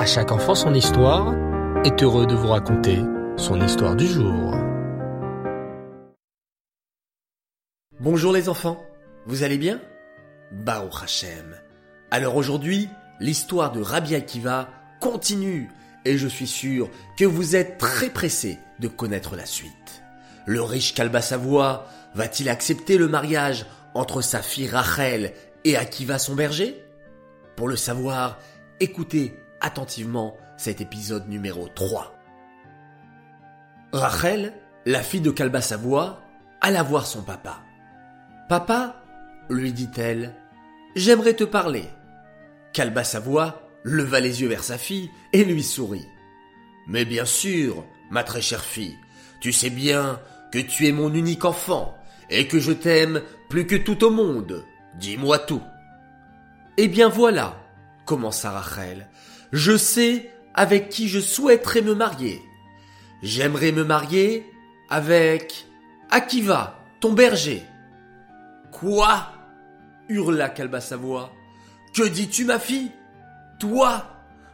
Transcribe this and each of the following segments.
À chaque enfant son histoire est heureux de vous raconter son histoire du jour. Bonjour les enfants, vous allez bien? Baruch Hashem. Alors aujourd'hui, l'histoire de Rabbi Akiva continue et je suis sûr que vous êtes très pressés de connaître la suite. Le riche Kalba Savoie va-t-il accepter le mariage entre sa fille Rachel et Akiva son berger? Pour le savoir, écoutez attentivement cet épisode numéro 3. Rachel, la fille de Kalba Savoie, alla voir son papa. Papa, lui dit-elle, j'aimerais te parler. Kalba Savoie leva les yeux vers sa fille et lui sourit. Mais bien sûr, ma très chère fille, tu sais bien que tu es mon unique enfant et que je t'aime plus que tout au monde. Dis-moi tout. Eh bien voilà, commença Rachel, je sais avec qui je souhaiterais me marier. J'aimerais me marier avec Akiva, ton berger. Quoi? hurla Kalba Savoie. Que dis-tu, ma fille? Toi,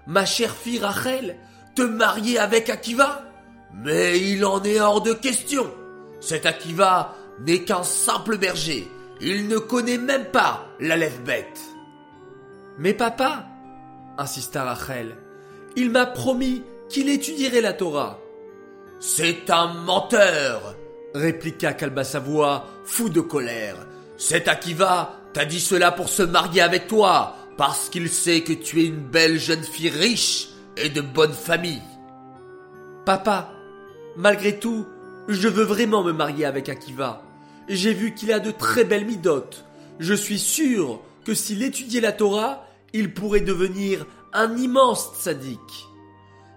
ma chère fille Rachel, te marier avec Akiva? Mais il en est hors de question. Cet Akiva n'est qu'un simple berger. Il ne connaît même pas la lèvre bête. Mais papa, insista Rachel, il m'a promis qu'il étudierait la Torah. C'est un menteur, répliqua Kalba Savoie, fou de colère. Cet Akiva t'a dit cela pour se marier avec toi, parce qu'il sait que tu es une belle jeune fille riche et de bonne famille. Papa, malgré tout, je veux vraiment me marier avec Akiva. J'ai vu qu'il a de très belles midotes. Je suis sûr que s'il étudiait la Torah, il pourrait devenir un immense tzaddik.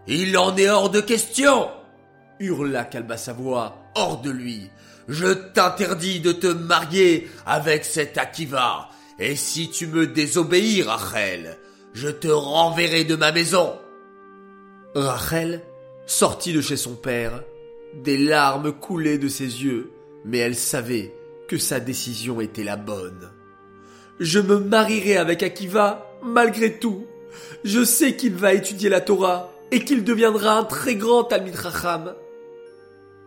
Il en est hors de question hurla Kalba Savoie, hors de lui. Je t'interdis de te marier avec cet Akiva, et si tu me désobéis, Rachel, je te renverrai de ma maison. Rachel sortit de chez son père. Des larmes coulaient de ses yeux, mais elle savait que sa décision était la bonne. Je me marierai avec Akiva malgré tout. Je sais qu'il va étudier la Torah et qu'il deviendra un très grand Talmid Racham.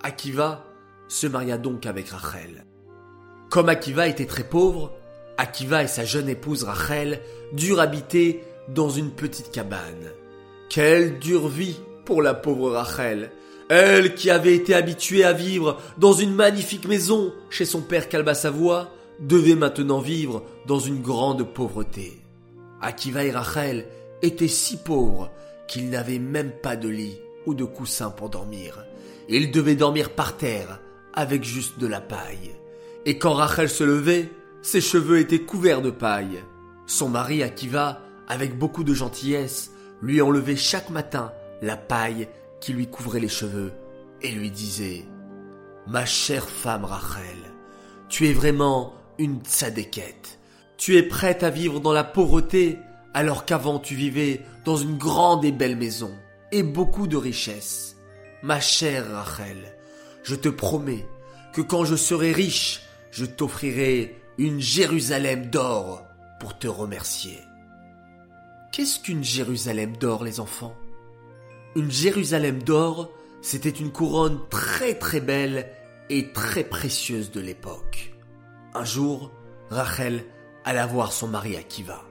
Akiva se maria donc avec Rachel. Comme Akiva était très pauvre, Akiva et sa jeune épouse Rachel durent habiter dans une petite cabane. Quelle dure vie pour la pauvre Rachel. Elle qui avait été habituée à vivre dans une magnifique maison chez son père Kalba Savoie, devait maintenant vivre dans une grande pauvreté. Akiva et Rachel étaient si pauvres qu'ils n'avaient même pas de lit ou de coussin pour dormir. Ils devaient dormir par terre avec juste de la paille. Et quand Rachel se levait, ses cheveux étaient couverts de paille. Son mari Akiva, avec beaucoup de gentillesse, lui enlevait chaque matin la paille qui lui couvrait les cheveux et lui disait Ma chère femme Rachel, tu es vraiment une tzadékette. Tu es prête à vivre dans la pauvreté alors qu'avant tu vivais dans une grande et belle maison et beaucoup de richesses. Ma chère Rachel, je te promets que quand je serai riche, je t'offrirai une Jérusalem d'or pour te remercier. Qu'est-ce qu'une Jérusalem d'or, les enfants? Une Jérusalem d'or, c'était une couronne très très belle et très précieuse de l'époque. Un jour, Rachel alla voir son mari Akiva.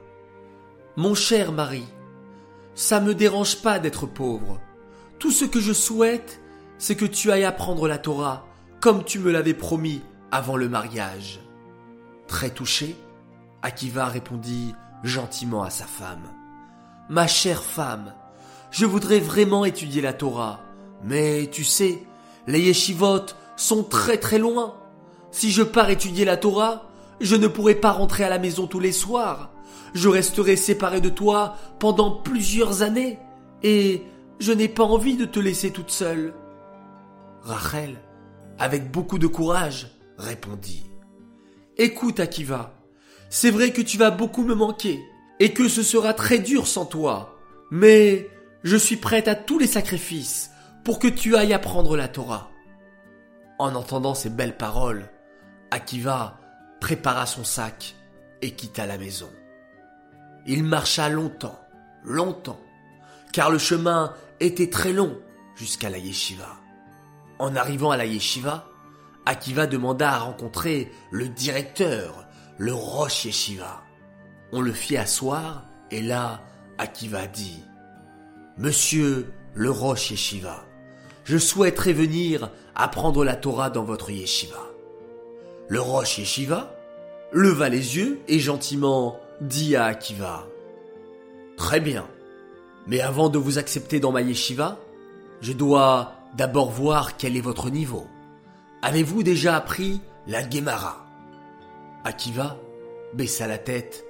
Mon cher mari, ça me dérange pas d'être pauvre. Tout ce que je souhaite, c'est que tu ailles apprendre la Torah, comme tu me l'avais promis avant le mariage. Très touché, Akiva répondit gentiment à sa femme. Ma chère femme, je voudrais vraiment étudier la Torah, mais tu sais, les yeshivot sont très très loin. Si je pars étudier la Torah, je ne pourrai pas rentrer à la maison tous les soirs. Je resterai séparé de toi pendant plusieurs années, et je n'ai pas envie de te laisser toute seule. Rachel, avec beaucoup de courage, répondit. Écoute, Akiva, c'est vrai que tu vas beaucoup me manquer, et que ce sera très dur sans toi, mais je suis prête à tous les sacrifices pour que tu ailles apprendre la Torah. En entendant ces belles paroles, Akiva prépara son sac et quitta la maison. Il marcha longtemps, longtemps, car le chemin était très long jusqu'à la yeshiva. En arrivant à la yeshiva, Akiva demanda à rencontrer le directeur, le Rosh Yeshiva. On le fit asseoir et là, Akiva dit Monsieur le Rosh Yeshiva, je souhaiterais venir apprendre la Torah dans votre yeshiva. Le Rosh Yeshiva leva les yeux et gentiment dit à Akiva Très bien, mais avant de vous accepter dans ma yeshiva, je dois d'abord voir quel est votre niveau. Avez-vous déjà appris la Gemara? Akiva baissa la tête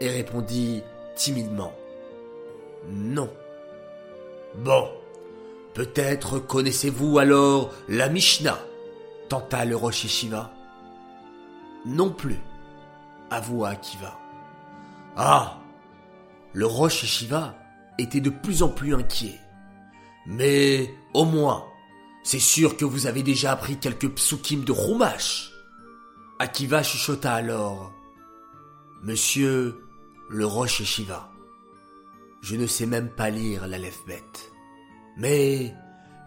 et répondit timidement Non. Bon, peut-être connaissez-vous alors la Mishnah tenta le Rosh Yeshiva. Non plus, avoua Akiva. Ah Le Rosh Yeshiva était de plus en plus inquiet. Mais au moins, c'est sûr que vous avez déjà appris quelques psukim de Rumash. Akiva chuchota alors. Monsieur le Rosh Yeshiva, je ne sais même pas lire la bête. Mais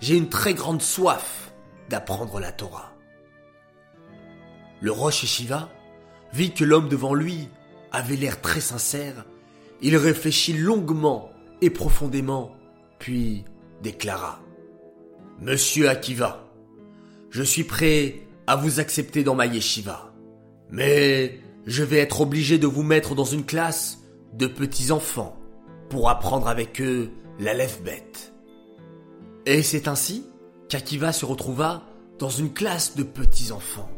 j'ai une très grande soif d'apprendre la Torah. Le Rosh Yeshiva vit que l'homme devant lui avait l'air très sincère. Il réfléchit longuement et profondément, puis déclara Monsieur Akiva, je suis prêt à vous accepter dans ma yeshiva, mais je vais être obligé de vous mettre dans une classe de petits enfants pour apprendre avec eux la lève-bête. Et c'est ainsi qu'Akiva se retrouva dans une classe de petits enfants.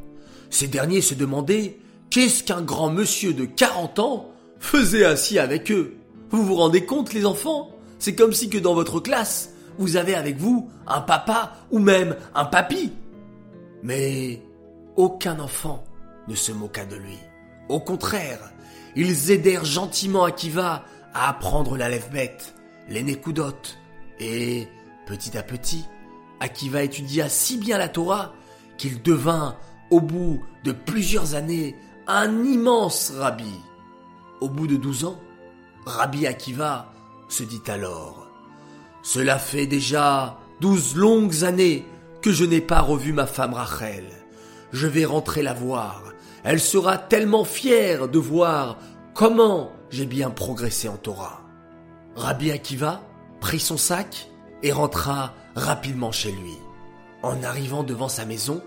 Ces derniers se demandaient qu'est-ce qu'un grand monsieur de 40 ans faisait assis avec eux? Vous vous rendez compte les enfants? C'est comme si que dans votre classe, vous avez avec vous un papa ou même un papy. Mais aucun enfant ne se moqua de lui. Au contraire, ils aidèrent gentiment Akiva à apprendre la lève-bête, les nécoudotes, et petit à petit, Akiva étudia si bien la Torah qu'il devint, au bout de plusieurs années, un immense rabbi. Au bout de douze ans, Rabbi Akiva se dit alors Cela fait déjà douze longues années que je n'ai pas revu ma femme Rachel. Je vais rentrer la voir. Elle sera tellement fière de voir comment j'ai bien progressé en Torah. Rabbi Akiva prit son sac et rentra rapidement chez lui. En arrivant devant sa maison,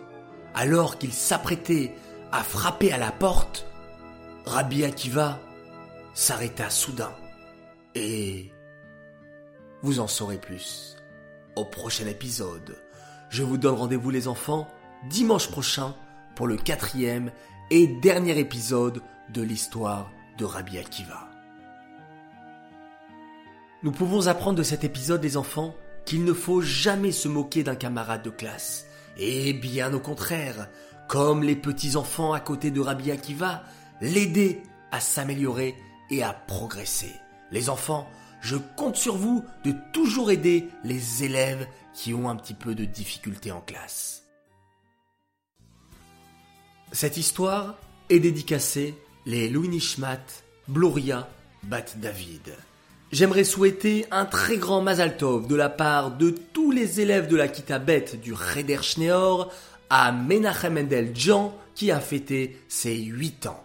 alors qu'il s'apprêtait à frapper à la porte, Rabbi Akiva s'arrêta soudain. Et vous en saurez plus au prochain épisode. Je vous donne rendez-vous les enfants dimanche prochain pour le quatrième et dernier épisode de l'histoire de Rabbi Akiva. Nous pouvons apprendre de cet épisode les enfants qu'il ne faut jamais se moquer d'un camarade de classe. Et bien au contraire, comme les petits enfants à côté de Rabbi Akiva, l'aider à s'améliorer et à progresser. Les enfants, je compte sur vous de toujours aider les élèves qui ont un petit peu de difficulté en classe. Cette histoire est dédicacée les Louis Nishmat, Bloria, Bat David. J'aimerais souhaiter un très grand Mazal Tov de la part de tous les élèves de la Kitabet du Reder Schneor à Menachem Mendel Jean qui a fêté ses 8 ans.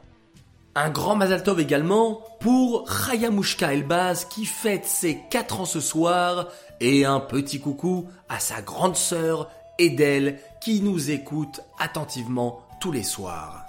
Un grand Mazal Tov également pour Chayamushka Elbaz qui fête ses 4 ans ce soir et un petit coucou à sa grande sœur Edel qui nous écoute attentivement tous les soirs.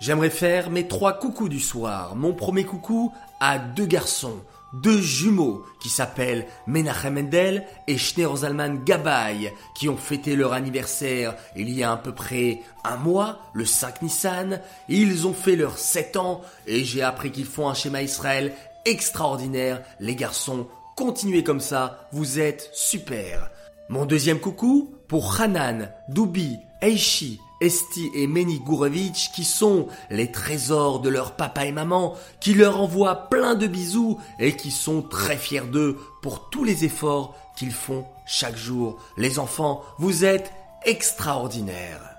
J'aimerais faire mes trois coucous du soir. Mon premier coucou à deux garçons, deux jumeaux qui s'appellent Menachem Mendel et Schneer Zalman Gabay, qui ont fêté leur anniversaire il y a à peu près un mois, le 5 Nissan. Ils ont fait leurs 7 ans et j'ai appris qu'ils font un schéma Israël extraordinaire. Les garçons, continuez comme ça, vous êtes super. Mon deuxième coucou pour Hanan, Doubi, Eishi, Esti et Meni Gurevich qui sont les trésors de leur papa et maman, qui leur envoient plein de bisous et qui sont très fiers d'eux pour tous les efforts qu'ils font chaque jour. Les enfants, vous êtes extraordinaires.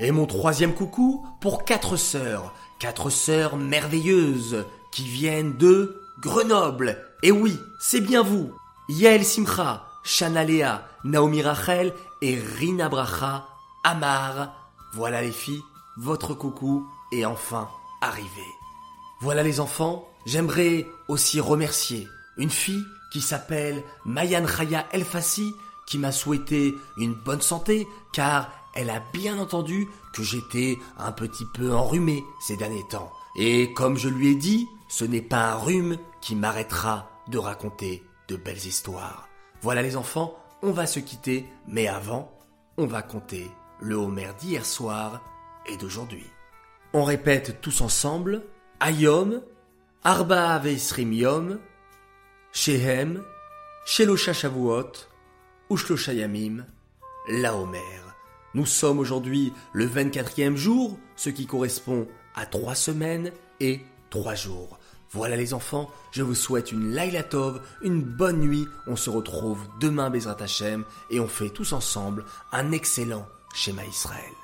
Et mon troisième coucou pour quatre sœurs, quatre sœurs merveilleuses qui viennent de Grenoble. Et oui, c'est bien vous. Yael Simcha, Shana Lea, Naomi Rachel et Rina Bracha, Amar. Voilà les filles, votre coucou est enfin arrivé. Voilà les enfants, j'aimerais aussi remercier une fille qui s'appelle Mayan Chaya Elfassi qui m'a souhaité une bonne santé car elle a bien entendu que j'étais un petit peu enrhumé ces derniers temps. Et comme je lui ai dit, ce n'est pas un rhume qui m'arrêtera de raconter de belles histoires. Voilà les enfants, on va se quitter, mais avant, on va compter le Homer d'hier soir et d'aujourd'hui. On répète tous ensemble, Ayom, Arba Aveisrim Yom, Shehem, Shelosha Shavuot, Ushlocha Yamim, la Homer. Nous sommes aujourd'hui le 24e jour, ce qui correspond à trois semaines et trois jours. Voilà les enfants, je vous souhaite une Laila Tov, une bonne nuit. On se retrouve demain Bezrat Hashem et on fait tous ensemble un excellent schéma Israël.